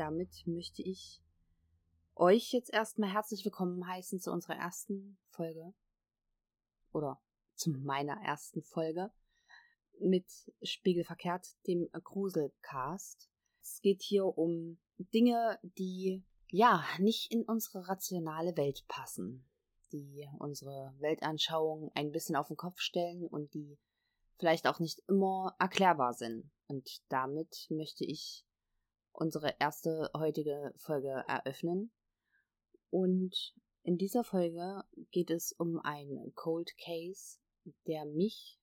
Damit möchte ich euch jetzt erstmal herzlich willkommen heißen zu unserer ersten Folge. Oder zu meiner ersten Folge mit Spiegelverkehrt, dem Gruselcast. Es geht hier um Dinge, die ja nicht in unsere rationale Welt passen die unsere Weltanschauung ein bisschen auf den Kopf stellen und die vielleicht auch nicht immer erklärbar sind. Und damit möchte ich unsere erste heutige Folge eröffnen. Und in dieser Folge geht es um einen Cold Case, der mich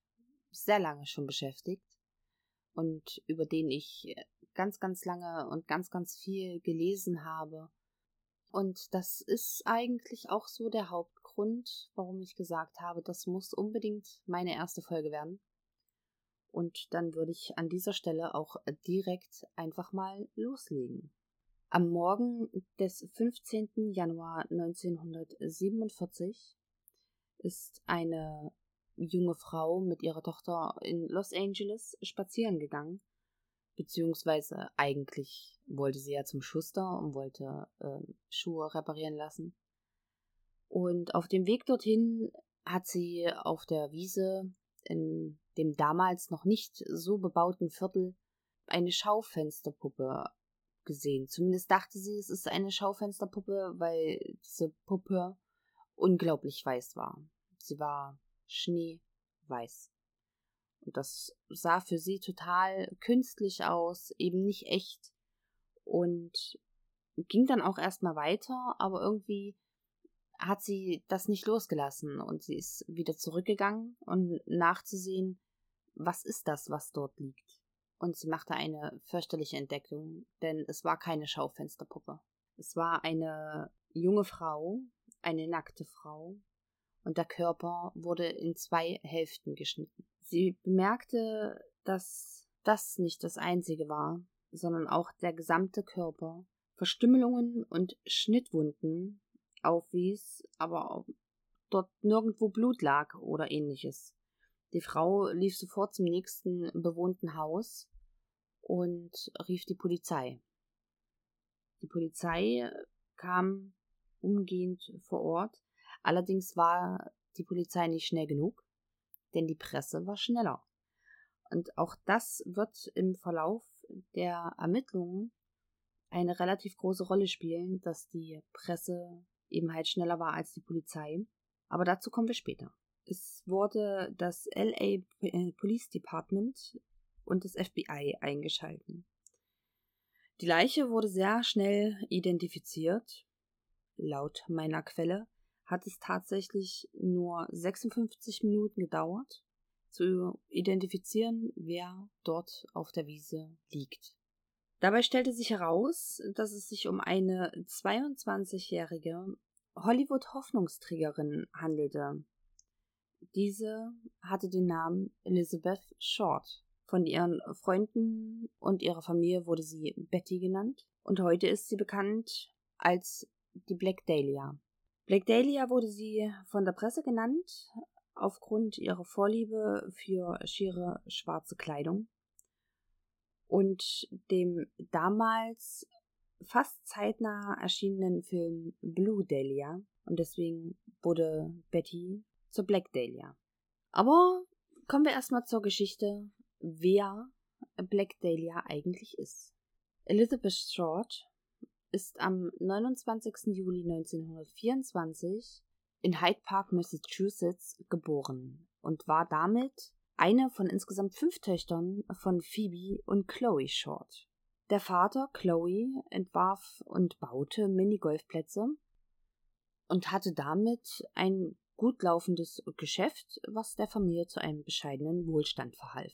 sehr lange schon beschäftigt und über den ich ganz, ganz lange und ganz, ganz viel gelesen habe und das ist eigentlich auch so der Hauptgrund, warum ich gesagt habe, das muss unbedingt meine erste Folge werden. Und dann würde ich an dieser Stelle auch direkt einfach mal loslegen. Am Morgen des 15. Januar 1947 ist eine junge Frau mit ihrer Tochter in Los Angeles spazieren gegangen Beziehungsweise eigentlich wollte sie ja zum Schuster und wollte äh, Schuhe reparieren lassen. Und auf dem Weg dorthin hat sie auf der Wiese in dem damals noch nicht so bebauten Viertel eine Schaufensterpuppe gesehen. Zumindest dachte sie, es ist eine Schaufensterpuppe, weil diese Puppe unglaublich weiß war. Sie war schneeweiß. Und das sah für sie total künstlich aus, eben nicht echt. Und ging dann auch erstmal weiter, aber irgendwie hat sie das nicht losgelassen und sie ist wieder zurückgegangen um nachzusehen, was ist das, was dort liegt. Und sie machte eine fürchterliche Entdeckung, denn es war keine Schaufensterpuppe. Es war eine junge Frau, eine nackte Frau, und der Körper wurde in zwei Hälften geschnitten. Sie bemerkte, dass das nicht das einzige war, sondern auch der gesamte Körper Verstümmelungen und Schnittwunden aufwies, aber dort nirgendwo Blut lag oder ähnliches. Die Frau lief sofort zum nächsten bewohnten Haus und rief die Polizei. Die Polizei kam umgehend vor Ort, allerdings war die Polizei nicht schnell genug denn die Presse war schneller. Und auch das wird im Verlauf der Ermittlungen eine relativ große Rolle spielen, dass die Presse eben halt schneller war als die Polizei. Aber dazu kommen wir später. Es wurde das LA Police Department und das FBI eingeschalten. Die Leiche wurde sehr schnell identifiziert. Laut meiner Quelle hat es tatsächlich nur 56 Minuten gedauert, zu identifizieren, wer dort auf der Wiese liegt. Dabei stellte sich heraus, dass es sich um eine 22-jährige Hollywood-Hoffnungsträgerin handelte. Diese hatte den Namen Elizabeth Short. Von ihren Freunden und ihrer Familie wurde sie Betty genannt und heute ist sie bekannt als die Black Dahlia. Black Dahlia wurde sie von der Presse genannt, aufgrund ihrer Vorliebe für schiere schwarze Kleidung und dem damals fast zeitnah erschienenen Film Blue Dahlia und deswegen wurde Betty zur Black Dahlia. Aber kommen wir erstmal zur Geschichte, wer Black Dahlia eigentlich ist. Elizabeth Short ist am 29. Juli 1924 in Hyde Park, Massachusetts geboren und war damit eine von insgesamt fünf Töchtern von Phoebe und Chloe Short. Der Vater, Chloe, entwarf und baute Minigolfplätze und hatte damit ein gut laufendes Geschäft, was der Familie zu einem bescheidenen Wohlstand verhalf.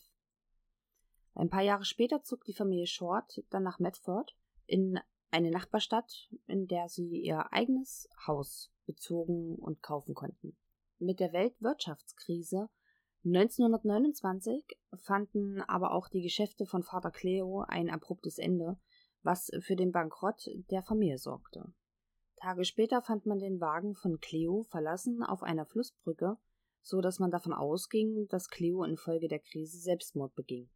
Ein paar Jahre später zog die Familie Short dann nach Medford in eine Nachbarstadt, in der sie ihr eigenes Haus bezogen und kaufen konnten. Mit der Weltwirtschaftskrise 1929 fanden aber auch die Geschäfte von Vater Cleo ein abruptes Ende, was für den Bankrott der Familie sorgte. Tage später fand man den Wagen von Cleo verlassen auf einer Flussbrücke so dass man davon ausging, dass Cleo infolge der Krise Selbstmord beging.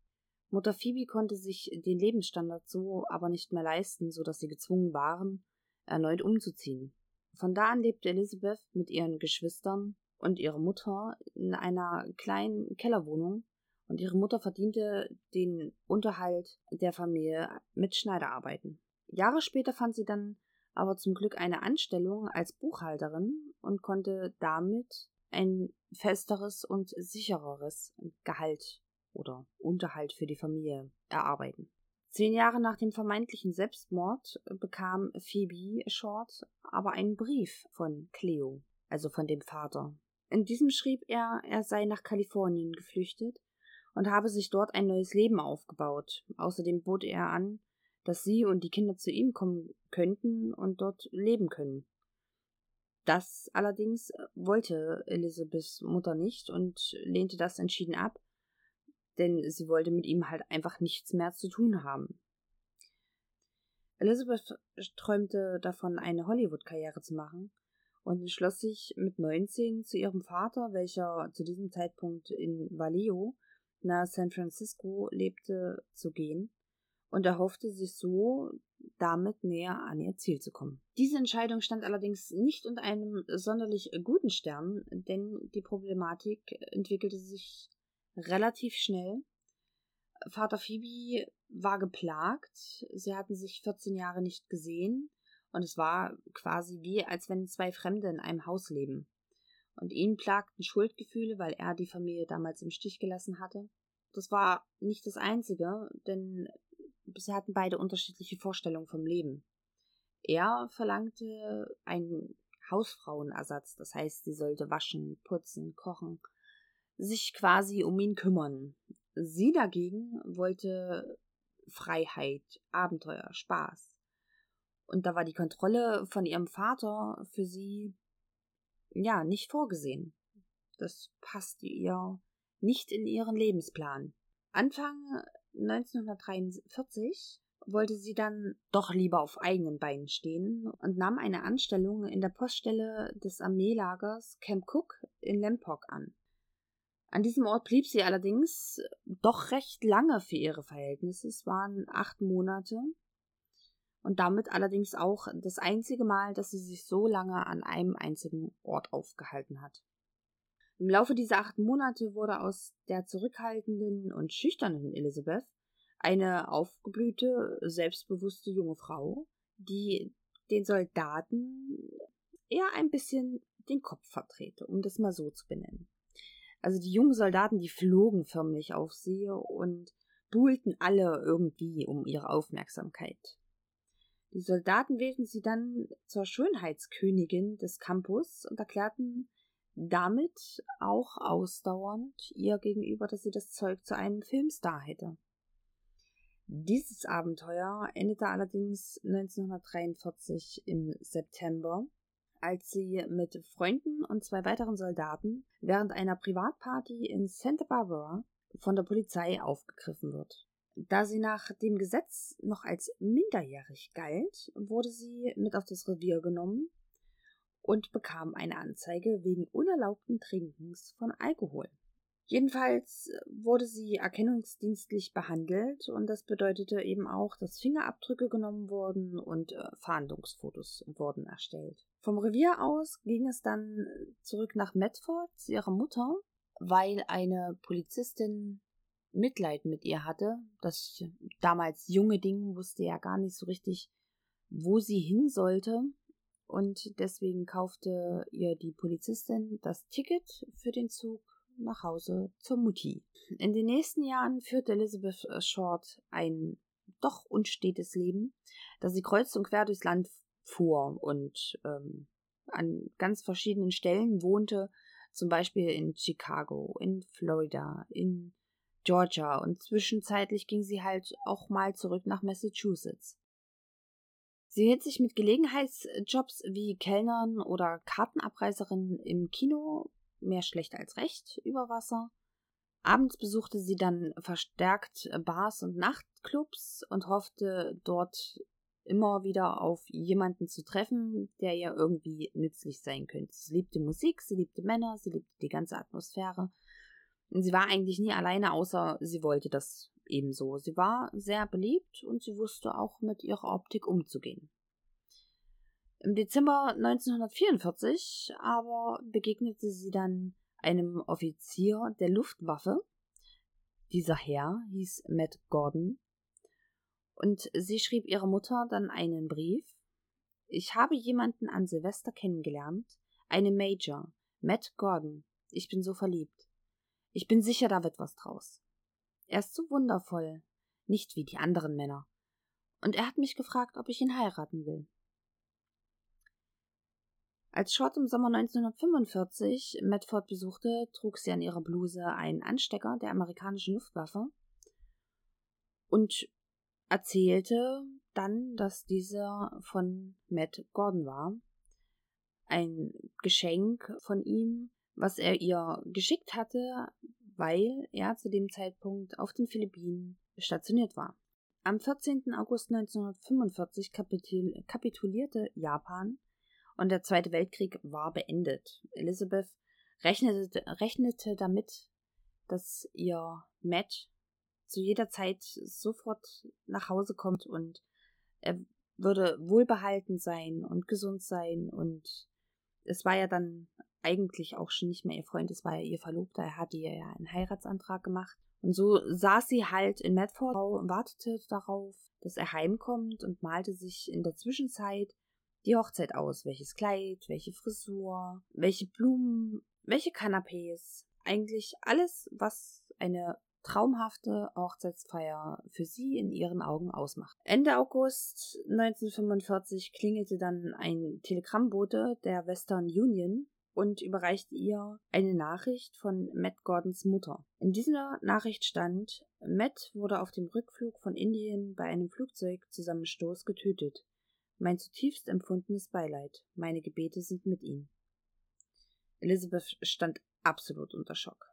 Mutter Phoebe konnte sich den Lebensstandard so aber nicht mehr leisten, so dass sie gezwungen waren, erneut umzuziehen. Von da an lebte Elizabeth mit ihren Geschwistern und ihrer Mutter in einer kleinen Kellerwohnung und ihre Mutter verdiente den Unterhalt der Familie mit Schneiderarbeiten. Jahre später fand sie dann aber zum Glück eine Anstellung als Buchhalterin und konnte damit ein festeres und sichereres Gehalt oder Unterhalt für die Familie erarbeiten. Zehn Jahre nach dem vermeintlichen Selbstmord bekam Phoebe Short aber einen Brief von Cleo, also von dem Vater. In diesem schrieb er, er sei nach Kalifornien geflüchtet und habe sich dort ein neues Leben aufgebaut. Außerdem bot er an, dass sie und die Kinder zu ihm kommen könnten und dort leben können. Das allerdings wollte Elizabeths Mutter nicht und lehnte das entschieden ab, denn sie wollte mit ihm halt einfach nichts mehr zu tun haben. Elizabeth träumte davon, eine Hollywood-Karriere zu machen und entschloss sich mit 19 zu ihrem Vater, welcher zu diesem Zeitpunkt in Vallejo nahe San Francisco lebte, zu gehen und erhoffte sich so, damit näher an ihr Ziel zu kommen. Diese Entscheidung stand allerdings nicht unter einem sonderlich guten Stern, denn die Problematik entwickelte sich relativ schnell. Vater Phoebe war geplagt, sie hatten sich 14 Jahre nicht gesehen und es war quasi wie, als wenn zwei Fremde in einem Haus leben. Und ihn plagten Schuldgefühle, weil er die Familie damals im Stich gelassen hatte. Das war nicht das Einzige, denn sie hatten beide unterschiedliche Vorstellungen vom Leben. Er verlangte einen Hausfrauenersatz, das heißt, sie sollte waschen, putzen, kochen, sich quasi um ihn kümmern. Sie dagegen wollte Freiheit, Abenteuer, Spaß. Und da war die Kontrolle von ihrem Vater für sie ja nicht vorgesehen. Das passte ihr nicht in ihren Lebensplan. Anfang 1943 wollte sie dann doch lieber auf eigenen Beinen stehen und nahm eine Anstellung in der Poststelle des Armeelagers Camp Cook in Lempok an. An diesem Ort blieb sie allerdings doch recht lange für ihre Verhältnisse. Es waren acht Monate. Und damit allerdings auch das einzige Mal, dass sie sich so lange an einem einzigen Ort aufgehalten hat. Im Laufe dieser acht Monate wurde aus der zurückhaltenden und schüchternen Elizabeth eine aufgeblühte, selbstbewusste junge Frau, die den Soldaten eher ein bisschen den Kopf vertrete, um das mal so zu benennen. Also die jungen Soldaten, die flogen förmlich auf sie und buhlten alle irgendwie um ihre Aufmerksamkeit. Die Soldaten wählten sie dann zur Schönheitskönigin des Campus und erklärten damit auch ausdauernd ihr gegenüber, dass sie das Zeug zu einem Filmstar hätte. Dieses Abenteuer endete allerdings 1943 im September, als sie mit Freunden und zwei weiteren Soldaten während einer Privatparty in Santa Barbara von der Polizei aufgegriffen wird. Da sie nach dem Gesetz noch als minderjährig galt, wurde sie mit auf das Revier genommen und bekam eine Anzeige wegen unerlaubten Trinkens von Alkohol. Jedenfalls wurde sie erkennungsdienstlich behandelt und das bedeutete eben auch, dass Fingerabdrücke genommen wurden und äh, Fahndungsfotos wurden erstellt. Vom Revier aus ging es dann zurück nach Medford zu ihrer Mutter, weil eine Polizistin Mitleid mit ihr hatte. Das damals junge Ding wusste ja gar nicht so richtig, wo sie hin sollte und deswegen kaufte ihr die Polizistin das Ticket für den Zug nach Hause zur Mutti. In den nächsten Jahren führte Elizabeth Short ein doch unstetes Leben, da sie kreuz und quer durchs Land fuhr und ähm, an ganz verschiedenen Stellen wohnte, zum Beispiel in Chicago, in Florida, in Georgia und zwischenzeitlich ging sie halt auch mal zurück nach Massachusetts. Sie hielt sich mit Gelegenheitsjobs wie Kellnern oder Kartenabreißerin im Kino mehr schlecht als recht über Wasser. Abends besuchte sie dann verstärkt Bars und Nachtclubs und hoffte dort immer wieder auf jemanden zu treffen, der ihr irgendwie nützlich sein könnte. Sie liebte Musik, sie liebte Männer, sie liebte die ganze Atmosphäre. Sie war eigentlich nie alleine, außer sie wollte das ebenso. Sie war sehr beliebt und sie wusste auch mit ihrer Optik umzugehen. Im Dezember 1944 aber begegnete sie dann einem Offizier der Luftwaffe. Dieser Herr hieß Matt Gordon. Und sie schrieb ihrer Mutter dann einen Brief. Ich habe jemanden an Silvester kennengelernt, eine Major, Matt Gordon. Ich bin so verliebt. Ich bin sicher, da wird was draus. Er ist so wundervoll, nicht wie die anderen Männer. Und er hat mich gefragt, ob ich ihn heiraten will. Als Short im Sommer 1945 Medford besuchte, trug sie an ihrer Bluse einen Anstecker der amerikanischen Luftwaffe und erzählte dann, dass dieser von Matt Gordon war. Ein Geschenk von ihm, was er ihr geschickt hatte, weil er zu dem Zeitpunkt auf den Philippinen stationiert war. Am 14. August 1945 kapitulierte Japan und der Zweite Weltkrieg war beendet. Elizabeth rechnete, rechnete damit, dass ihr Matt zu jeder Zeit sofort nach Hause kommt und er würde wohlbehalten sein und gesund sein und es war ja dann eigentlich auch schon nicht mehr ihr Freund, es war ja ihr Verlobter, er hatte ihr ja einen Heiratsantrag gemacht. Und so saß sie halt in Medford und wartete darauf, dass er heimkommt und malte sich in der Zwischenzeit die Hochzeit aus. Welches Kleid, welche Frisur, welche Blumen, welche Kanapés. Eigentlich alles, was eine traumhafte Hochzeitsfeier für sie in ihren Augen ausmacht. Ende August 1945 klingelte dann ein Telegrammbote der Western Union und überreichte ihr eine Nachricht von Matt Gordons Mutter. In dieser Nachricht stand, Matt wurde auf dem Rückflug von Indien bei einem Flugzeugzusammenstoß getötet. Mein zutiefst empfundenes Beileid. Meine Gebete sind mit ihm. Elizabeth stand absolut unter Schock.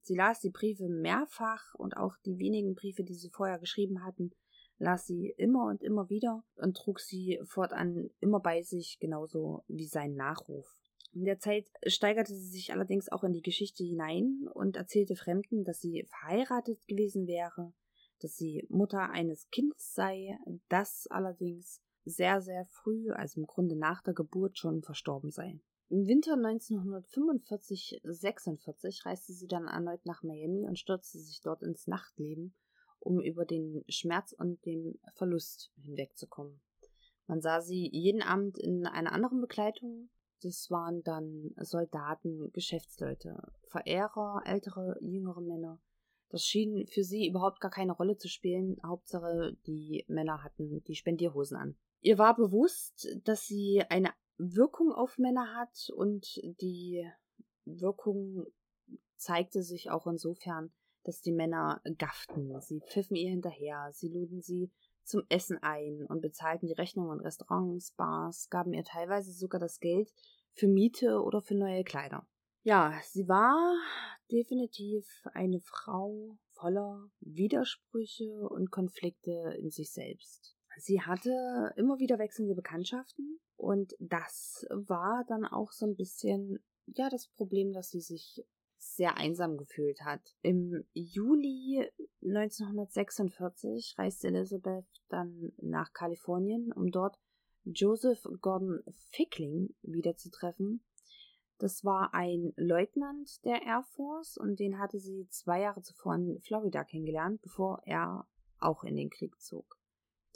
Sie las die Briefe mehrfach und auch die wenigen Briefe, die sie vorher geschrieben hatten, las sie immer und immer wieder und trug sie fortan immer bei sich, genauso wie sein Nachruf. In der Zeit steigerte sie sich allerdings auch in die Geschichte hinein und erzählte Fremden, dass sie verheiratet gewesen wäre, dass sie Mutter eines Kindes sei, das allerdings sehr, sehr früh, also im Grunde nach der Geburt schon verstorben sei. Im Winter 1945-46 reiste sie dann erneut nach Miami und stürzte sich dort ins Nachtleben, um über den Schmerz und den Verlust hinwegzukommen. Man sah sie jeden Abend in einer anderen Begleitung. Das waren dann Soldaten, Geschäftsleute, Verehrer, ältere, jüngere Männer. Das schien für sie überhaupt gar keine Rolle zu spielen. Hauptsache, die Männer hatten die Spendierhosen an. Ihr war bewusst, dass sie eine Wirkung auf Männer hat und die Wirkung zeigte sich auch insofern, dass die Männer gafften. Sie pfiffen ihr hinterher, sie luden sie zum Essen ein und bezahlten die Rechnungen in Restaurants, Bars, gaben ihr teilweise sogar das Geld für Miete oder für neue Kleider. Ja, sie war definitiv eine Frau voller Widersprüche und Konflikte in sich selbst. Sie hatte immer wieder wechselnde Bekanntschaften und das war dann auch so ein bisschen, ja, das Problem, dass sie sich sehr einsam gefühlt hat. Im Juli 1946 reiste Elizabeth dann nach Kalifornien, um dort Joseph Gordon Fickling wiederzutreffen. Das war ein Leutnant der Air Force und den hatte sie zwei Jahre zuvor in Florida kennengelernt, bevor er auch in den Krieg zog.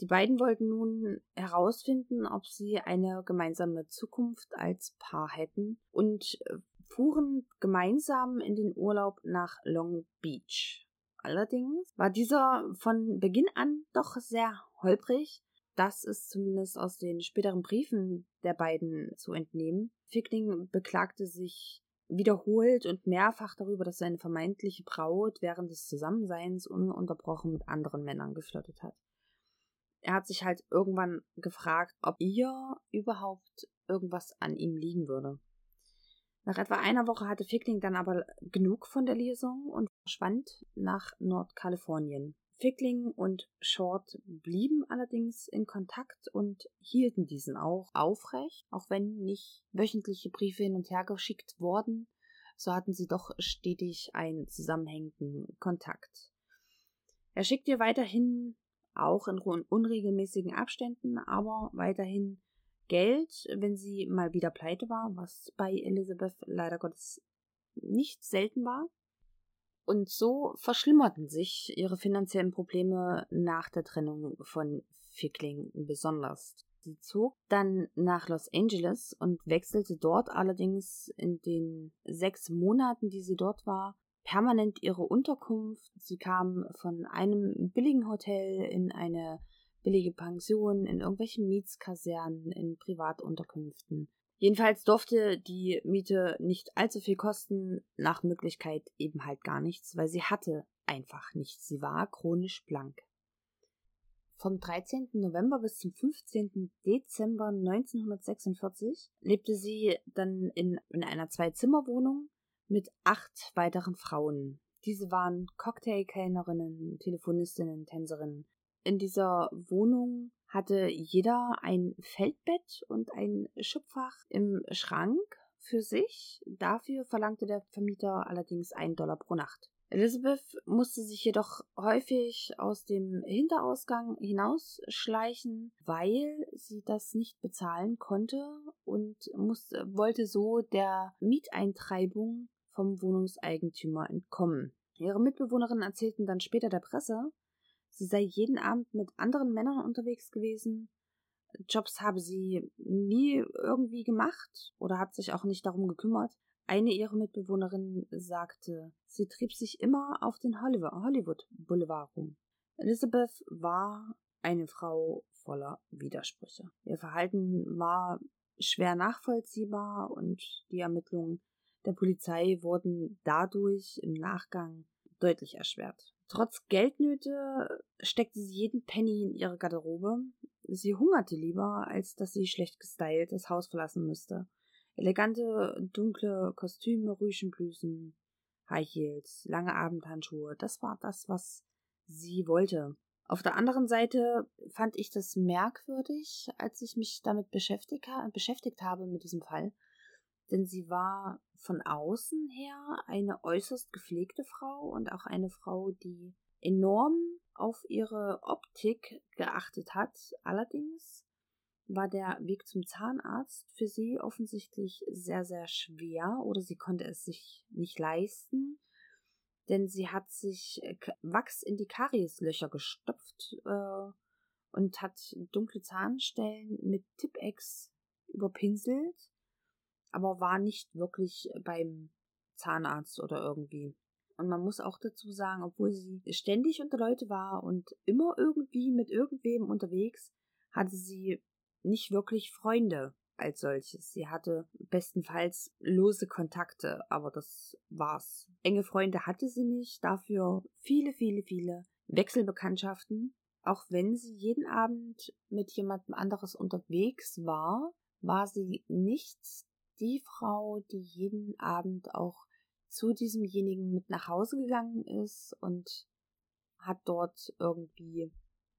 Die beiden wollten nun herausfinden, ob sie eine gemeinsame Zukunft als Paar hätten und äh, fuhren gemeinsam in den Urlaub nach Long Beach. Allerdings war dieser von Beginn an doch sehr holprig. Das ist zumindest aus den späteren Briefen der beiden zu entnehmen. Fickling beklagte sich wiederholt und mehrfach darüber, dass seine vermeintliche Braut während des Zusammenseins ununterbrochen mit anderen Männern geflirtet hat er hat sich halt irgendwann gefragt, ob ihr überhaupt irgendwas an ihm liegen würde. Nach etwa einer Woche hatte Fickling dann aber genug von der Lesung und verschwand nach Nordkalifornien. Fickling und Short blieben allerdings in Kontakt und hielten diesen auch aufrecht, auch wenn nicht wöchentliche Briefe hin und her geschickt wurden, so hatten sie doch stetig einen zusammenhängenden Kontakt. Er schickt ihr weiterhin auch in unregelmäßigen Abständen, aber weiterhin Geld, wenn sie mal wieder pleite war, was bei Elizabeth leider Gottes nicht selten war. Und so verschlimmerten sich ihre finanziellen Probleme nach der Trennung von Fickling besonders. Sie zog dann nach Los Angeles und wechselte dort allerdings in den sechs Monaten, die sie dort war, permanent ihre Unterkunft. Sie kam von einem billigen Hotel in eine billige Pension, in irgendwelchen Mietskasernen, in Privatunterkünften. Jedenfalls durfte die Miete nicht allzu viel kosten, nach Möglichkeit eben halt gar nichts, weil sie hatte einfach nichts. Sie war chronisch blank. Vom 13. November bis zum 15. Dezember 1946 lebte sie dann in, in einer Zwei-Zimmer-Wohnung mit acht weiteren Frauen. Diese waren Cocktailkellnerinnen, Telefonistinnen, Tänzerinnen. In dieser Wohnung hatte jeder ein Feldbett und ein Schubfach im Schrank für sich. Dafür verlangte der Vermieter allerdings einen Dollar pro Nacht. Elizabeth musste sich jedoch häufig aus dem Hinterausgang hinausschleichen, weil sie das nicht bezahlen konnte und musste, wollte so der Mieteintreibung vom Wohnungseigentümer entkommen. Ihre Mitbewohnerinnen erzählten dann später der Presse, sie sei jeden Abend mit anderen Männern unterwegs gewesen. Jobs habe sie nie irgendwie gemacht oder hat sich auch nicht darum gekümmert. Eine ihrer Mitbewohnerinnen sagte, sie trieb sich immer auf den Hollywood Boulevard rum. Elizabeth war eine Frau voller Widersprüche. Ihr Verhalten war schwer nachvollziehbar und die Ermittlungen der Polizei wurden dadurch im Nachgang deutlich erschwert. Trotz Geldnöte steckte sie jeden Penny in ihre Garderobe. Sie hungerte lieber, als dass sie schlecht gestylt das Haus verlassen müsste. Elegante, dunkle Kostüme, Rüschenblüsen, High Heels, lange Abendhandschuhe, das war das, was sie wollte. Auf der anderen Seite fand ich das merkwürdig, als ich mich damit beschäftigt, beschäftigt habe mit diesem Fall, denn sie war von außen her eine äußerst gepflegte Frau und auch eine Frau, die enorm auf ihre Optik geachtet hat. Allerdings war der Weg zum Zahnarzt für sie offensichtlich sehr, sehr schwer oder sie konnte es sich nicht leisten, denn sie hat sich äh, Wachs in die Karieslöcher gestopft äh, und hat dunkle Zahnstellen mit Tippex überpinselt aber war nicht wirklich beim Zahnarzt oder irgendwie. Und man muss auch dazu sagen, obwohl sie ständig unter Leute war und immer irgendwie mit irgendwem unterwegs, hatte sie nicht wirklich Freunde als solches. Sie hatte bestenfalls lose Kontakte, aber das war's. Enge Freunde hatte sie nicht, dafür viele, viele, viele Wechselbekanntschaften. Auch wenn sie jeden Abend mit jemandem anderes unterwegs war, war sie nicht die Frau, die jeden Abend auch zu diesemjenigen mit nach Hause gegangen ist und hat dort irgendwie,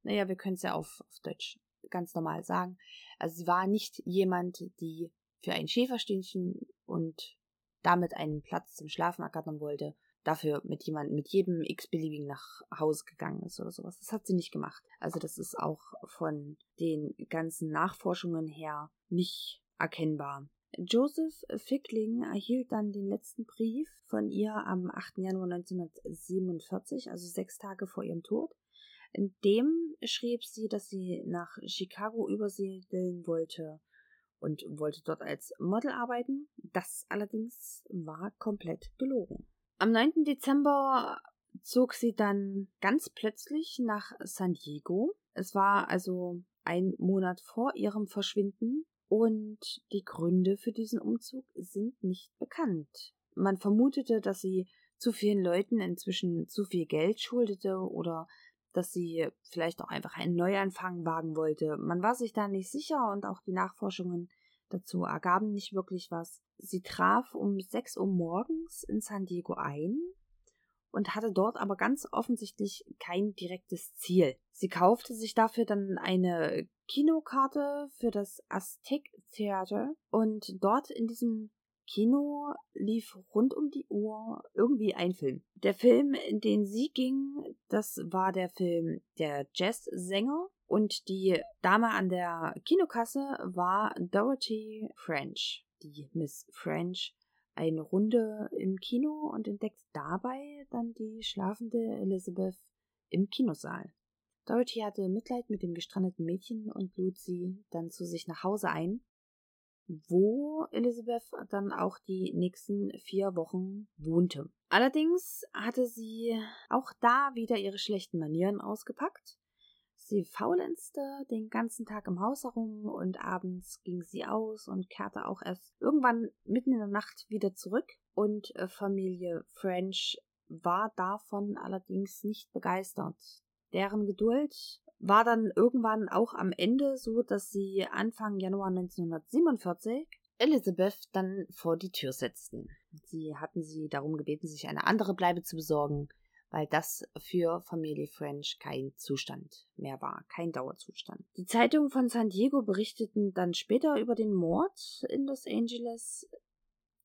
naja, wir können es ja auf, auf Deutsch ganz normal sagen. Also sie war nicht jemand, die für ein Schäferstündchen und damit einen Platz zum Schlafen ergattern wollte, dafür mit jemandem, mit jedem x-beliebigen nach Hause gegangen ist oder sowas. Das hat sie nicht gemacht. Also das ist auch von den ganzen Nachforschungen her nicht erkennbar. Joseph Fickling erhielt dann den letzten Brief von ihr am 8. Januar 1947, also sechs Tage vor ihrem Tod. In dem schrieb sie, dass sie nach Chicago übersiedeln wollte und wollte dort als Model arbeiten. Das allerdings war komplett gelogen. Am 9. Dezember zog sie dann ganz plötzlich nach San Diego. Es war also ein Monat vor ihrem Verschwinden und die Gründe für diesen Umzug sind nicht bekannt. Man vermutete, dass sie zu vielen Leuten inzwischen zu viel Geld schuldete oder dass sie vielleicht auch einfach einen Neuanfang wagen wollte. Man war sich da nicht sicher und auch die Nachforschungen dazu ergaben nicht wirklich was. Sie traf um 6 Uhr morgens in San Diego ein und hatte dort aber ganz offensichtlich kein direktes Ziel. Sie kaufte sich dafür dann eine Kinokarte für das Aztec Theater und dort in diesem Kino lief rund um die Uhr irgendwie ein Film. Der Film, in den sie ging, das war der Film Der Jazzsänger und die Dame an der Kinokasse war Dorothy French. Die Miss French eine Runde im Kino und entdeckt dabei dann die schlafende Elizabeth im Kinosaal. Dorothy hatte Mitleid mit dem gestrandeten Mädchen und lud sie dann zu sich nach Hause ein, wo Elizabeth dann auch die nächsten vier Wochen wohnte. Allerdings hatte sie auch da wieder ihre schlechten Manieren ausgepackt. Sie faulenzte den ganzen Tag im Haus herum und abends ging sie aus und kehrte auch erst irgendwann mitten in der Nacht wieder zurück. Und äh, Familie French war davon allerdings nicht begeistert. Deren Geduld war dann irgendwann auch am Ende so, dass sie Anfang Januar 1947 Elizabeth dann vor die Tür setzten. Sie hatten sie darum gebeten, sich eine andere Bleibe zu besorgen, weil das für Familie French kein Zustand mehr war, kein Dauerzustand. Die Zeitungen von San Diego berichteten dann später über den Mord in Los Angeles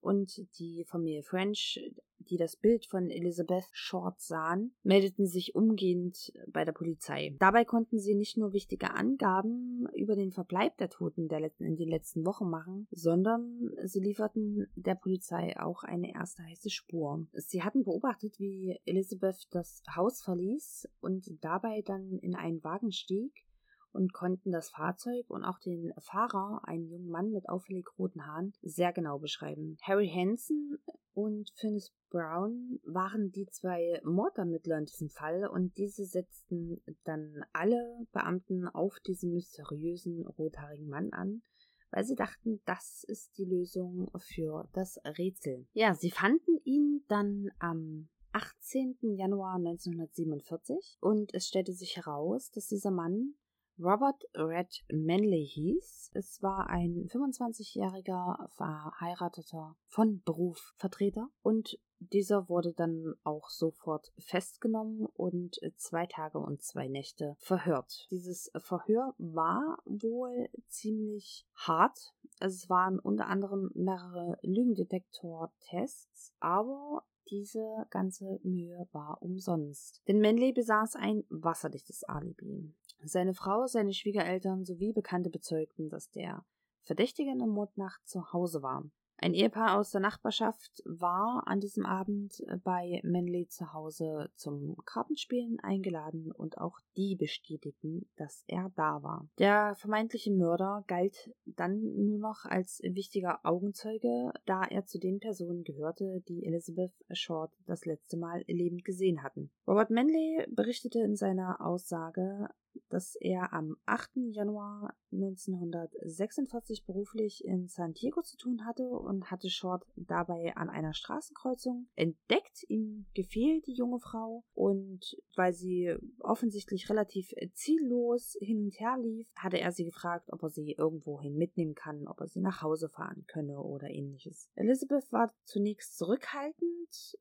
und die Familie French, die das Bild von Elizabeth Short sahen, meldeten sich umgehend bei der Polizei. Dabei konnten sie nicht nur wichtige Angaben über den Verbleib der Toten der in den letzten Wochen machen, sondern sie lieferten der Polizei auch eine erste heiße Spur. Sie hatten beobachtet, wie Elizabeth das Haus verließ und dabei dann in einen Wagen stieg, und konnten das Fahrzeug und auch den Fahrer, einen jungen Mann mit auffällig roten Haaren, sehr genau beschreiben. Harry Hansen und Finis Brown waren die zwei Mordermittler in diesem Fall und diese setzten dann alle Beamten auf diesen mysteriösen rothaarigen Mann an, weil sie dachten, das ist die Lösung für das Rätsel. Ja, sie fanden ihn dann am 18. Januar 1947 und es stellte sich heraus, dass dieser Mann Robert Red Manley hieß. Es war ein 25-jähriger verheirateter von Beruf Vertreter und dieser wurde dann auch sofort festgenommen und zwei Tage und zwei Nächte verhört. Dieses Verhör war wohl ziemlich hart. Es waren unter anderem mehrere Lügendetektor-Tests, aber diese ganze Mühe war umsonst. Denn Manley besaß ein wasserdichtes Alibi. Seine Frau, seine Schwiegereltern sowie Bekannte bezeugten, dass der Verdächtige in der Mordnacht zu Hause war. Ein Ehepaar aus der Nachbarschaft war an diesem Abend äh, bei Manley zu Hause zum Kartenspielen eingeladen und auch die bestätigten, dass er da war. Der vermeintliche Mörder galt dann nur noch als wichtiger Augenzeuge, da er zu den Personen gehörte, die Elizabeth Short das letzte Mal lebend gesehen hatten. Robert Manley berichtete in seiner Aussage, dass er am 8. Januar 1946 beruflich in San Diego zu tun hatte und hatte Short dabei an einer Straßenkreuzung entdeckt. Ihm gefiel die junge Frau und weil sie offensichtlich relativ ziellos hin und her lief, hatte er sie gefragt, ob er sie irgendwohin mitnehmen kann, ob er sie nach Hause fahren könne oder ähnliches. Elizabeth war zunächst zurückhaltend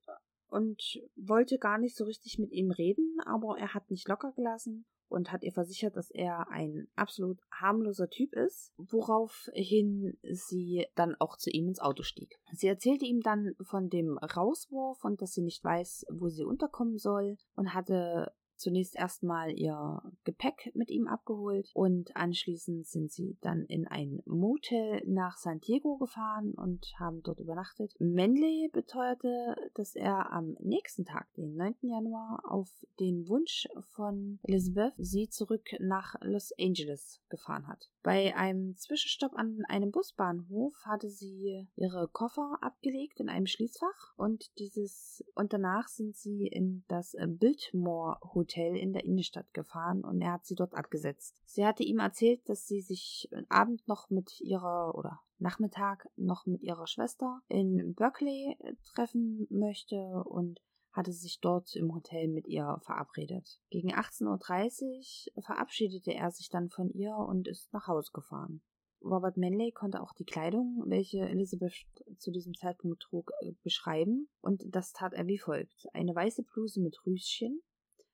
und wollte gar nicht so richtig mit ihm reden, aber er hat nicht locker gelassen und hat ihr versichert, dass er ein absolut harmloser Typ ist, woraufhin sie dann auch zu ihm ins Auto stieg. Sie erzählte ihm dann von dem Rauswurf und dass sie nicht weiß, wo sie unterkommen soll und hatte zunächst erstmal ihr Gepäck mit ihm abgeholt und anschließend sind sie dann in ein Motel nach San Diego gefahren und haben dort übernachtet. Manley beteuerte, dass er am nächsten Tag, den 9. Januar, auf den Wunsch von Elizabeth sie zurück nach Los Angeles gefahren hat. Bei einem Zwischenstopp an einem Busbahnhof hatte sie ihre Koffer abgelegt in einem Schließfach und dieses und danach sind sie in das Biltmore Hotel in der Innenstadt gefahren und er hat sie dort abgesetzt. Sie hatte ihm erzählt, dass sie sich Abend noch mit ihrer oder Nachmittag noch mit ihrer Schwester in Berkeley äh, treffen möchte und hatte sich dort im Hotel mit ihr verabredet. Gegen 18.30 Uhr verabschiedete er sich dann von ihr und ist nach Hause gefahren. Robert Manley konnte auch die Kleidung, welche Elizabeth zu diesem Zeitpunkt trug, äh, beschreiben, und das tat er wie folgt. Eine weiße Bluse mit Rüschen,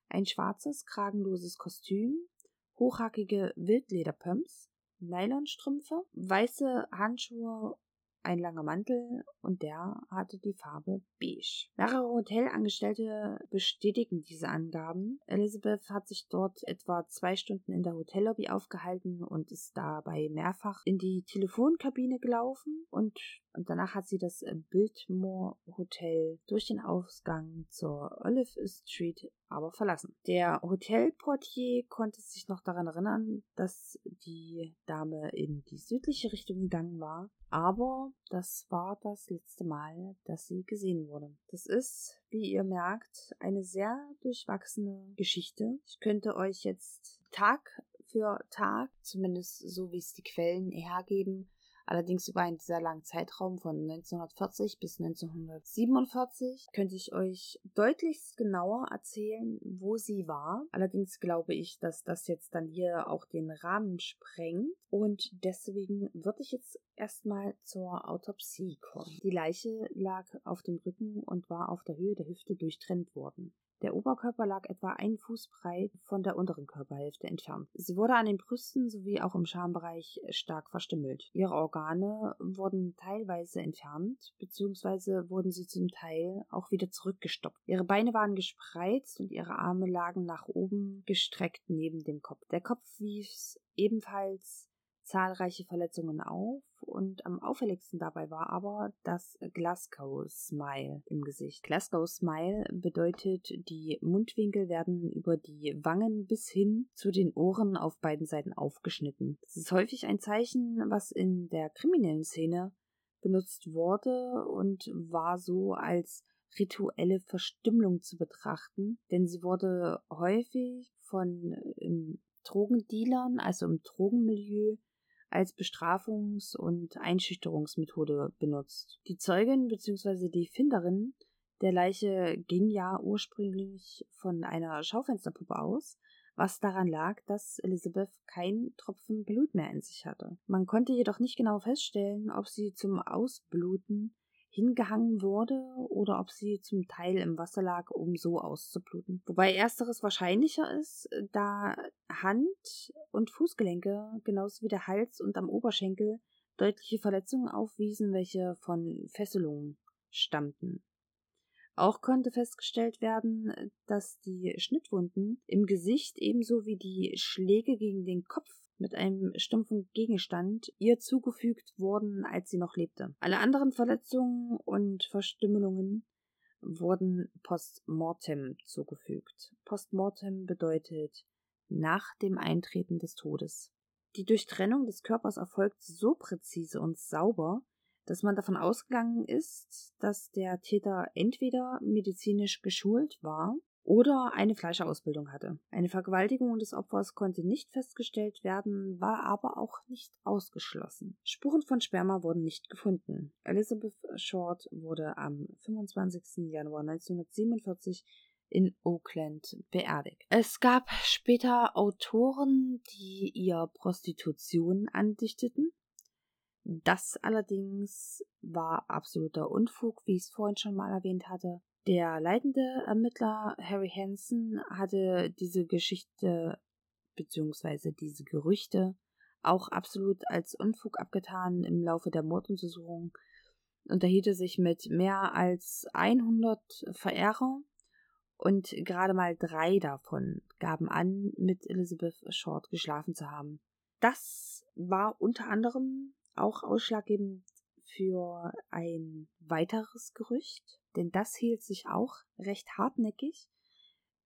ein schwarzes, kragenloses Kostüm, hochhackige Wildlederpumps, Nylonstrümpfe, weiße Handschuhe ein langer Mantel und der hatte die Farbe beige. Mehrere Hotelangestellte bestätigen diese Angaben. Elizabeth hat sich dort etwa zwei Stunden in der Hotellobby aufgehalten und ist dabei mehrfach in die Telefonkabine gelaufen und und danach hat sie das Biltmore Hotel durch den Ausgang zur Olive Street aber verlassen. Der Hotelportier konnte sich noch daran erinnern, dass die Dame in die südliche Richtung gegangen war, aber das war das letzte Mal, dass sie gesehen wurde. Das ist, wie ihr merkt, eine sehr durchwachsene Geschichte. Ich könnte euch jetzt Tag für Tag, zumindest so wie es die Quellen hergeben, Allerdings über einen sehr langen Zeitraum von 1940 bis 1947 könnte ich euch deutlichst genauer erzählen, wo sie war. Allerdings glaube ich, dass das jetzt dann hier auch den Rahmen sprengt. Und deswegen würde ich jetzt erstmal zur Autopsie kommen. Die Leiche lag auf dem Rücken und war auf der Höhe der Hüfte durchtrennt worden. Der Oberkörper lag etwa einen Fuß breit von der unteren Körperhälfte entfernt. Sie wurde an den Brüsten sowie auch im Schambereich stark verstümmelt. Ihre Organe wurden teilweise entfernt, beziehungsweise wurden sie zum Teil auch wieder zurückgestoppt. Ihre Beine waren gespreizt und ihre Arme lagen nach oben gestreckt neben dem Kopf. Der Kopf wies ebenfalls zahlreiche Verletzungen auf und am auffälligsten dabei war aber das Glasgow Smile im Gesicht. Glasgow Smile bedeutet, die Mundwinkel werden über die Wangen bis hin zu den Ohren auf beiden Seiten aufgeschnitten. Das ist häufig ein Zeichen, was in der kriminellen Szene benutzt wurde und war so als rituelle Verstümmelung zu betrachten, denn sie wurde häufig von ähm, Drogendealern, also im Drogenmilieu, als Bestrafungs- und Einschüchterungsmethode benutzt. Die Zeugin bzw. die Finderin der Leiche ging ja ursprünglich von einer Schaufensterpuppe aus, was daran lag, dass Elizabeth kein Tropfen Blut mehr in sich hatte. Man konnte jedoch nicht genau feststellen, ob sie zum Ausbluten hingehangen wurde oder ob sie zum Teil im Wasser lag, um so auszubluten. Wobei ersteres wahrscheinlicher ist, da Hand- und Fußgelenke genauso wie der Hals und am Oberschenkel deutliche Verletzungen aufwiesen, welche von Fesselungen stammten. Auch konnte festgestellt werden, dass die Schnittwunden im Gesicht ebenso wie die Schläge gegen den Kopf mit einem stumpfen Gegenstand ihr zugefügt wurden, als sie noch lebte. Alle anderen Verletzungen und Verstümmelungen wurden postmortem zugefügt. Postmortem bedeutet nach dem Eintreten des Todes. Die Durchtrennung des Körpers erfolgt so präzise und sauber, dass man davon ausgegangen ist, dass der Täter entweder medizinisch geschult war oder eine Fleischausbildung hatte. Eine Vergewaltigung des Opfers konnte nicht festgestellt werden, war aber auch nicht ausgeschlossen. Spuren von Sperma wurden nicht gefunden. Elizabeth Short wurde am 25. Januar 1947 in Oakland beerdigt. Es gab später Autoren, die ihr Prostitution andichteten. Das allerdings war absoluter Unfug, wie ich es vorhin schon mal erwähnt hatte. Der leitende Ermittler Harry Hansen hatte diese Geschichte bzw. diese Gerüchte auch absolut als Unfug abgetan im Laufe der Morduntersuchung, unterhielt er sich mit mehr als 100 Verehrer und gerade mal drei davon gaben an, mit Elizabeth Short geschlafen zu haben. Das war unter anderem auch ausschlaggebend für ein weiteres Gerücht, denn das hielt sich auch recht hartnäckig,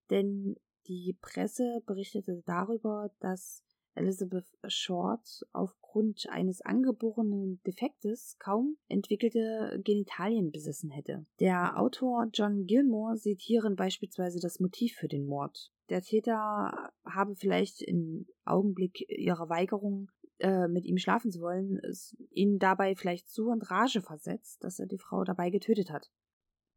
denn die Presse berichtete darüber, dass Elizabeth Short aufgrund eines angeborenen Defektes kaum entwickelte Genitalien besessen hätte. Der Autor John Gilmore sieht hierin beispielsweise das Motiv für den Mord. Der Täter habe vielleicht im Augenblick ihrer Weigerung äh, mit ihm schlafen zu wollen, ihn dabei vielleicht so in Rage versetzt, dass er die Frau dabei getötet hat.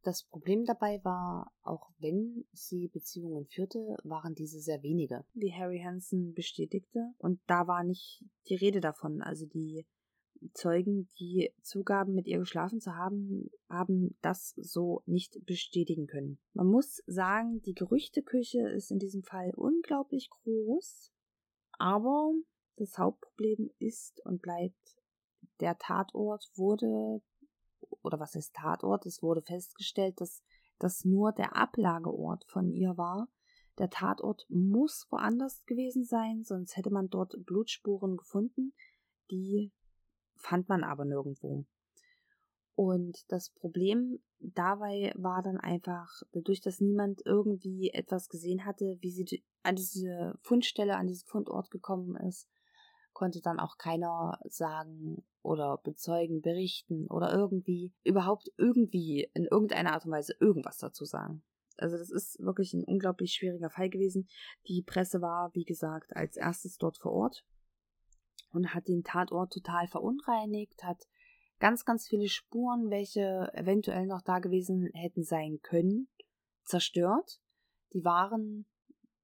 Das Problem dabei war, auch wenn sie Beziehungen führte, waren diese sehr wenige. Wie Harry Hansen bestätigte. Und da war nicht die Rede davon. Also die Zeugen, die zugaben, mit ihr geschlafen zu haben, haben das so nicht bestätigen können. Man muss sagen, die Gerüchteküche ist in diesem Fall unglaublich groß, aber das Hauptproblem ist und bleibt, der Tatort wurde, oder was ist Tatort? Es wurde festgestellt, dass das nur der Ablageort von ihr war. Der Tatort muss woanders gewesen sein, sonst hätte man dort Blutspuren gefunden, die fand man aber nirgendwo. Und das Problem dabei war dann einfach, dadurch, dass niemand irgendwie etwas gesehen hatte, wie sie an diese Fundstelle, an diesen Fundort gekommen ist, konnte dann auch keiner sagen oder bezeugen, berichten oder irgendwie, überhaupt irgendwie in irgendeiner Art und Weise irgendwas dazu sagen. Also das ist wirklich ein unglaublich schwieriger Fall gewesen. Die Presse war, wie gesagt, als erstes dort vor Ort und hat den Tatort total verunreinigt, hat ganz, ganz viele Spuren, welche eventuell noch da gewesen hätten sein können, zerstört. Die waren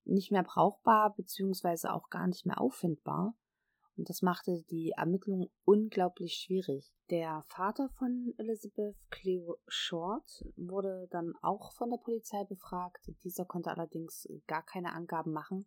nicht mehr brauchbar, beziehungsweise auch gar nicht mehr auffindbar. Und das machte die Ermittlung unglaublich schwierig. Der Vater von Elizabeth, Cleo Short, wurde dann auch von der Polizei befragt. Dieser konnte allerdings gar keine Angaben machen,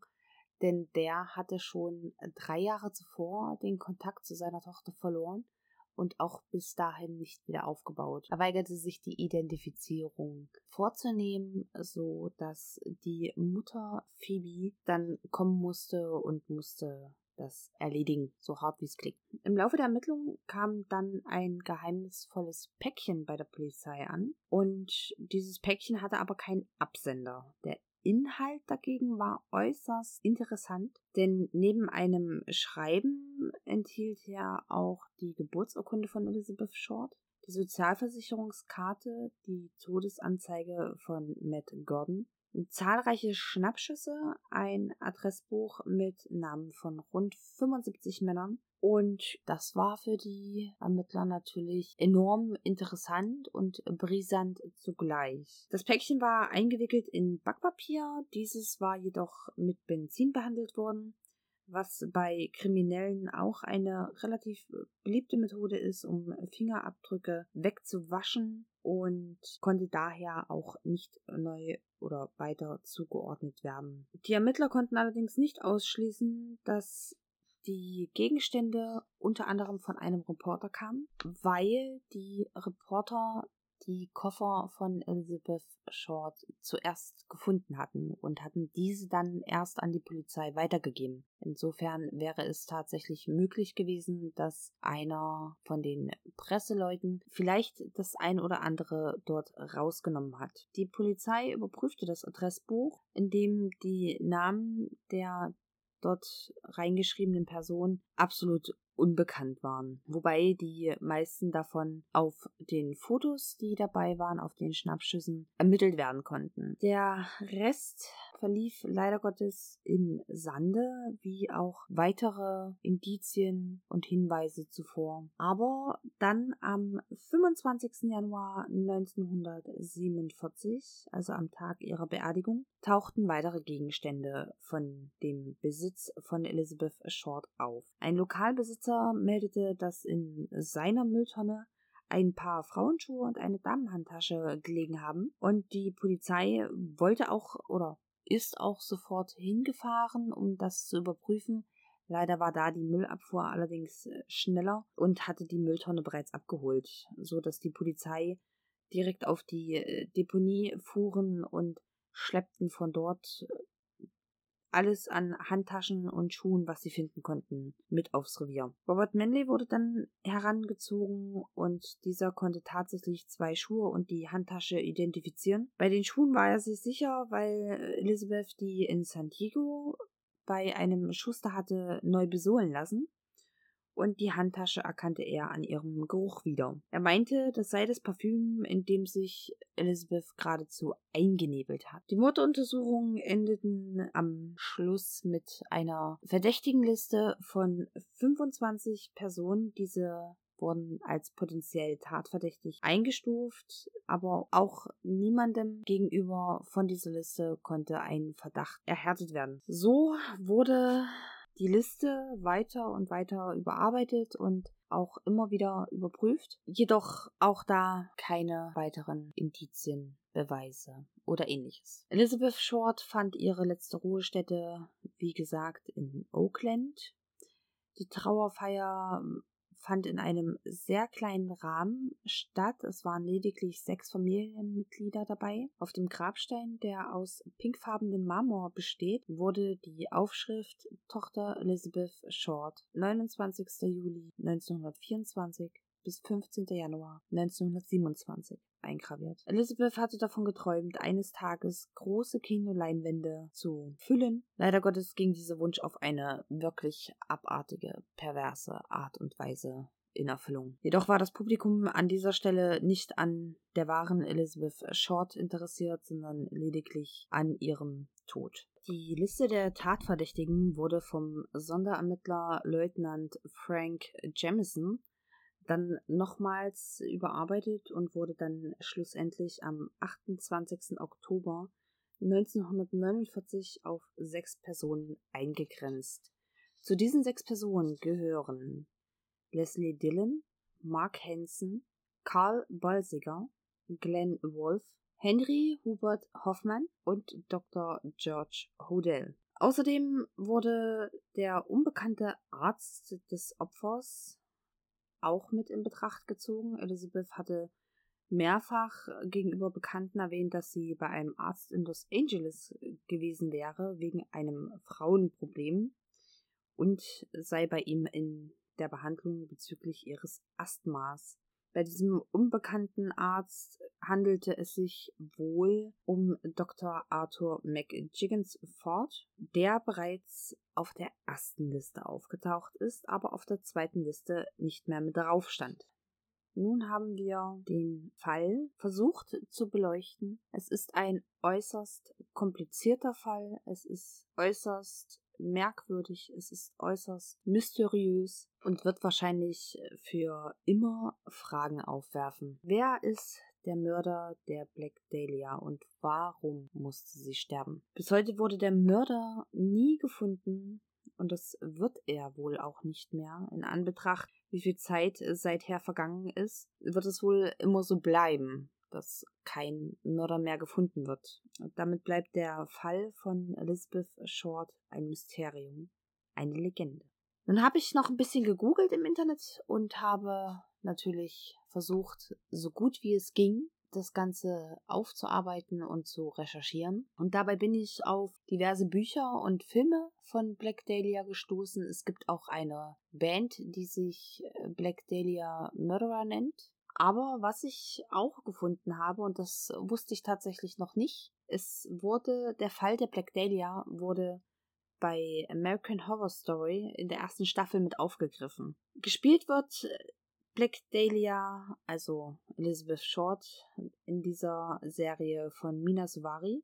denn der hatte schon drei Jahre zuvor den Kontakt zu seiner Tochter verloren und auch bis dahin nicht wieder aufgebaut. Er weigerte sich die Identifizierung vorzunehmen, so dass die Mutter Phoebe dann kommen musste und musste das erledigen, so hart wie es klingt. Im Laufe der Ermittlungen kam dann ein geheimnisvolles Päckchen bei der Polizei an und dieses Päckchen hatte aber keinen Absender. Der Inhalt dagegen war äußerst interessant, denn neben einem Schreiben enthielt er auch die Geburtsurkunde von Elizabeth Short, die Sozialversicherungskarte, die Todesanzeige von Matt Gordon, zahlreiche Schnappschüsse, ein Adressbuch mit Namen von rund 75 Männern. Und das war für die Ermittler natürlich enorm interessant und brisant zugleich. Das Päckchen war eingewickelt in Backpapier, dieses war jedoch mit Benzin behandelt worden, was bei Kriminellen auch eine relativ beliebte Methode ist, um Fingerabdrücke wegzuwaschen und konnte daher auch nicht neu oder weiter zugeordnet werden. Die Ermittler konnten allerdings nicht ausschließen, dass die Gegenstände unter anderem von einem Reporter kamen, weil die Reporter die Koffer von Elizabeth Short zuerst gefunden hatten und hatten diese dann erst an die Polizei weitergegeben. Insofern wäre es tatsächlich möglich gewesen, dass einer von den Presseleuten vielleicht das ein oder andere dort rausgenommen hat. Die Polizei überprüfte das Adressbuch, in dem die Namen der dort reingeschriebenen Personen absolut unbekannt waren. Wobei die meisten davon auf den Fotos, die dabei waren, auf den Schnappschüssen ermittelt werden konnten. Der Rest verlief leider Gottes im Sande, wie auch weitere Indizien und Hinweise zuvor. Aber dann am 25. Januar 1947, also am Tag ihrer Beerdigung, tauchten weitere Gegenstände von dem Besitz von Elizabeth Short auf. Ein Lokalbesitzer meldete, dass in seiner Mülltonne ein paar Frauenschuhe und eine Damenhandtasche gelegen haben. Und die Polizei wollte auch oder ist auch sofort hingefahren, um das zu überprüfen. Leider war da die Müllabfuhr allerdings äh, schneller und hatte die Mülltonne bereits abgeholt, so dass die Polizei direkt auf die äh, Deponie fuhren und schleppten von dort äh, alles an Handtaschen und Schuhen, was sie finden konnten, mit aufs Revier. Robert Manley wurde dann herangezogen und dieser konnte tatsächlich zwei Schuhe und die Handtasche identifizieren. Bei den Schuhen war er sich sicher, weil Elizabeth die in San Diego bei einem Schuster hatte neu besohlen lassen und die Handtasche erkannte er an ihrem Geruch wieder. Er meinte, das sei das Parfüm, in dem sich Elizabeth geradezu eingenebelt hat. Die Morduntersuchungen endeten am Schluss mit einer verdächtigen Liste von 25 Personen. Diese wurden als potenziell tatverdächtig eingestuft, aber auch niemandem gegenüber von dieser Liste konnte ein Verdacht erhärtet werden. So wurde die Liste weiter und weiter überarbeitet und auch immer wieder überprüft, jedoch auch da keine weiteren Indizien, Beweise oder ähnliches. Elizabeth Short fand ihre letzte Ruhestätte, wie gesagt, in Oakland. Die Trauerfeier fand in einem sehr kleinen Rahmen statt. Es waren lediglich sechs Familienmitglieder dabei. Auf dem Grabstein, der aus pinkfarbenen Marmor besteht, wurde die Aufschrift Tochter Elizabeth Short, 29. Juli 1924 bis 15. Januar 1927 eingraviert. Elizabeth hatte davon geträumt, eines Tages große Kinoleinwände zu füllen. Leider Gottes ging dieser Wunsch auf eine wirklich abartige, perverse Art und Weise in Erfüllung. Jedoch war das Publikum an dieser Stelle nicht an der wahren Elizabeth Short interessiert, sondern lediglich an ihrem Tod. Die Liste der Tatverdächtigen wurde vom Sonderermittler Leutnant Frank Jamison dann nochmals überarbeitet und wurde dann schlussendlich am 28. Oktober 1949 auf sechs Personen eingegrenzt. Zu diesen sechs Personen gehören Leslie Dillon, Mark Hansen, Karl Balsiger, Glenn Wolf, Henry Hubert Hoffmann und Dr. George Hodel. Außerdem wurde der unbekannte Arzt des Opfers auch mit in Betracht gezogen. Elizabeth hatte mehrfach gegenüber Bekannten erwähnt, dass sie bei einem Arzt in Los Angeles gewesen wäre wegen einem Frauenproblem und sei bei ihm in der Behandlung bezüglich ihres Asthmas. Bei diesem unbekannten Arzt handelte es sich wohl um Dr. Arthur McJiggins Ford, der bereits auf der ersten Liste aufgetaucht ist, aber auf der zweiten Liste nicht mehr mit drauf stand. Nun haben wir den Fall versucht zu beleuchten. Es ist ein äußerst komplizierter Fall. Es ist äußerst merkwürdig, es ist äußerst mysteriös und wird wahrscheinlich für immer Fragen aufwerfen. Wer ist der Mörder der Black Dahlia und warum musste sie sterben? Bis heute wurde der Mörder nie gefunden und das wird er wohl auch nicht mehr. In Anbetracht, wie viel Zeit seither vergangen ist, wird es wohl immer so bleiben dass kein Mörder mehr gefunden wird. Und damit bleibt der Fall von Elizabeth Short ein Mysterium, eine Legende. Nun habe ich noch ein bisschen gegoogelt im Internet und habe natürlich versucht, so gut wie es ging, das Ganze aufzuarbeiten und zu recherchieren. Und dabei bin ich auf diverse Bücher und Filme von Black Dahlia gestoßen. Es gibt auch eine Band, die sich Black Dahlia Murderer nennt. Aber was ich auch gefunden habe, und das wusste ich tatsächlich noch nicht, es wurde, der Fall der Black Dahlia wurde bei American Horror Story in der ersten Staffel mit aufgegriffen. Gespielt wird Black Dahlia, also Elizabeth Short, in dieser Serie von Mina Suvari.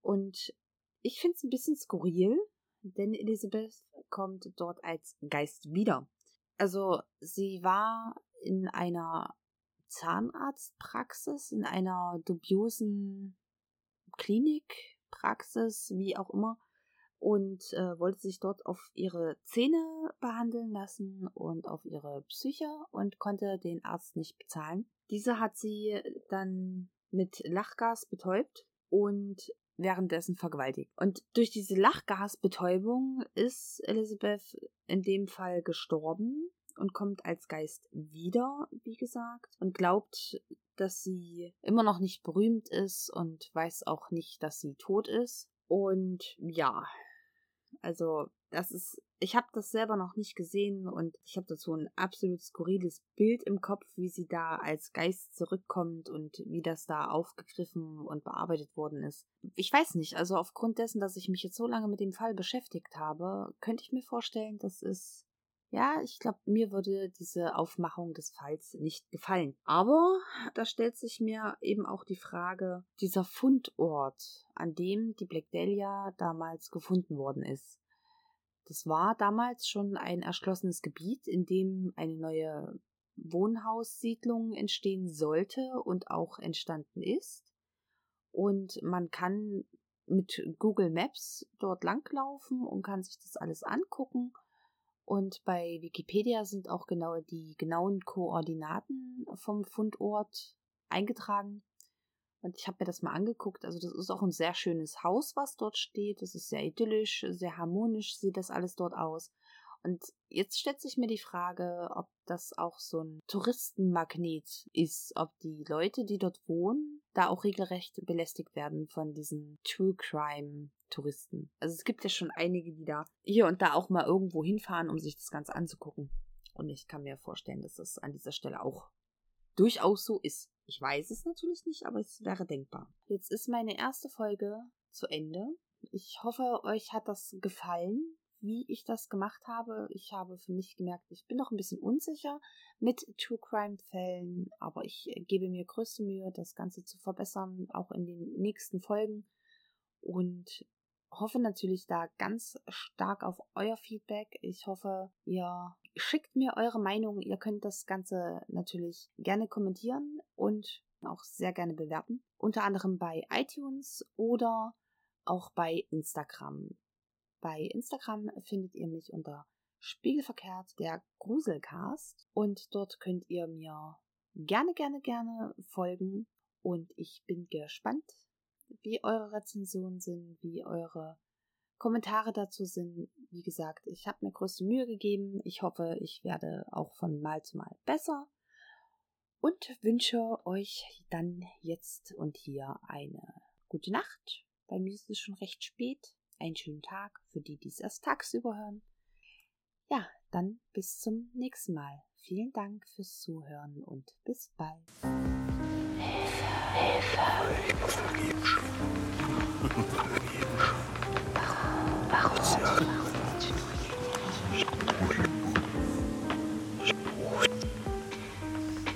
Und ich finde es ein bisschen skurril, denn Elizabeth kommt dort als Geist wieder. Also sie war in einer Zahnarztpraxis, in einer dubiosen Klinikpraxis, wie auch immer, und äh, wollte sich dort auf ihre Zähne behandeln lassen und auf ihre Psyche und konnte den Arzt nicht bezahlen. Dieser hat sie dann mit Lachgas betäubt und währenddessen vergewaltigt. Und durch diese Lachgasbetäubung ist Elizabeth in dem Fall gestorben und kommt als Geist wieder, wie gesagt, und glaubt, dass sie immer noch nicht berühmt ist und weiß auch nicht, dass sie tot ist. Und ja, also das ist, ich habe das selber noch nicht gesehen und ich habe dazu ein absolut skurriles Bild im Kopf, wie sie da als Geist zurückkommt und wie das da aufgegriffen und bearbeitet worden ist. Ich weiß nicht, also aufgrund dessen, dass ich mich jetzt so lange mit dem Fall beschäftigt habe, könnte ich mir vorstellen, dass es ja, ich glaube, mir würde diese Aufmachung des Falls nicht gefallen. Aber da stellt sich mir eben auch die Frage, dieser Fundort, an dem die Black Dahlia damals gefunden worden ist. Das war damals schon ein erschlossenes Gebiet, in dem eine neue Wohnhaussiedlung entstehen sollte und auch entstanden ist. Und man kann mit Google Maps dort langlaufen und kann sich das alles angucken. Und bei Wikipedia sind auch genau die genauen Koordinaten vom Fundort eingetragen. Und ich habe mir das mal angeguckt. Also das ist auch ein sehr schönes Haus, was dort steht. Das ist sehr idyllisch, sehr harmonisch sieht das alles dort aus. Und jetzt stellt sich mir die Frage, ob das auch so ein Touristenmagnet ist, ob die Leute, die dort wohnen, da auch regelrecht belästigt werden von diesen True Crime Touristen. Also es gibt ja schon einige, die da hier und da auch mal irgendwo hinfahren, um sich das Ganze anzugucken. Und ich kann mir vorstellen, dass das an dieser Stelle auch durchaus so ist. Ich weiß es natürlich nicht, aber es wäre denkbar. Jetzt ist meine erste Folge zu Ende. Ich hoffe, euch hat das gefallen wie ich das gemacht habe. Ich habe für mich gemerkt, ich bin noch ein bisschen unsicher mit True Crime Fällen, aber ich gebe mir größte Mühe, das Ganze zu verbessern, auch in den nächsten Folgen und hoffe natürlich da ganz stark auf euer Feedback. Ich hoffe, ihr schickt mir eure Meinung. Ihr könnt das Ganze natürlich gerne kommentieren und auch sehr gerne bewerten. Unter anderem bei iTunes oder auch bei Instagram. Bei Instagram findet ihr mich unter Spiegelverkehrt der Gruselcast und dort könnt ihr mir gerne, gerne, gerne folgen und ich bin gespannt, wie eure Rezensionen sind, wie eure Kommentare dazu sind. Wie gesagt, ich habe mir größte Mühe gegeben. Ich hoffe, ich werde auch von Mal zu Mal besser und wünsche euch dann jetzt und hier eine gute Nacht. Bei mir ist es schon recht spät einen schönen Tag für die, die es erst tagsüber hören. Ja, dann bis zum nächsten Mal. Vielen Dank fürs Zuhören und bis bald. Hilfe, Hilfe. Vergib's. Vergib's. Warum? Warum?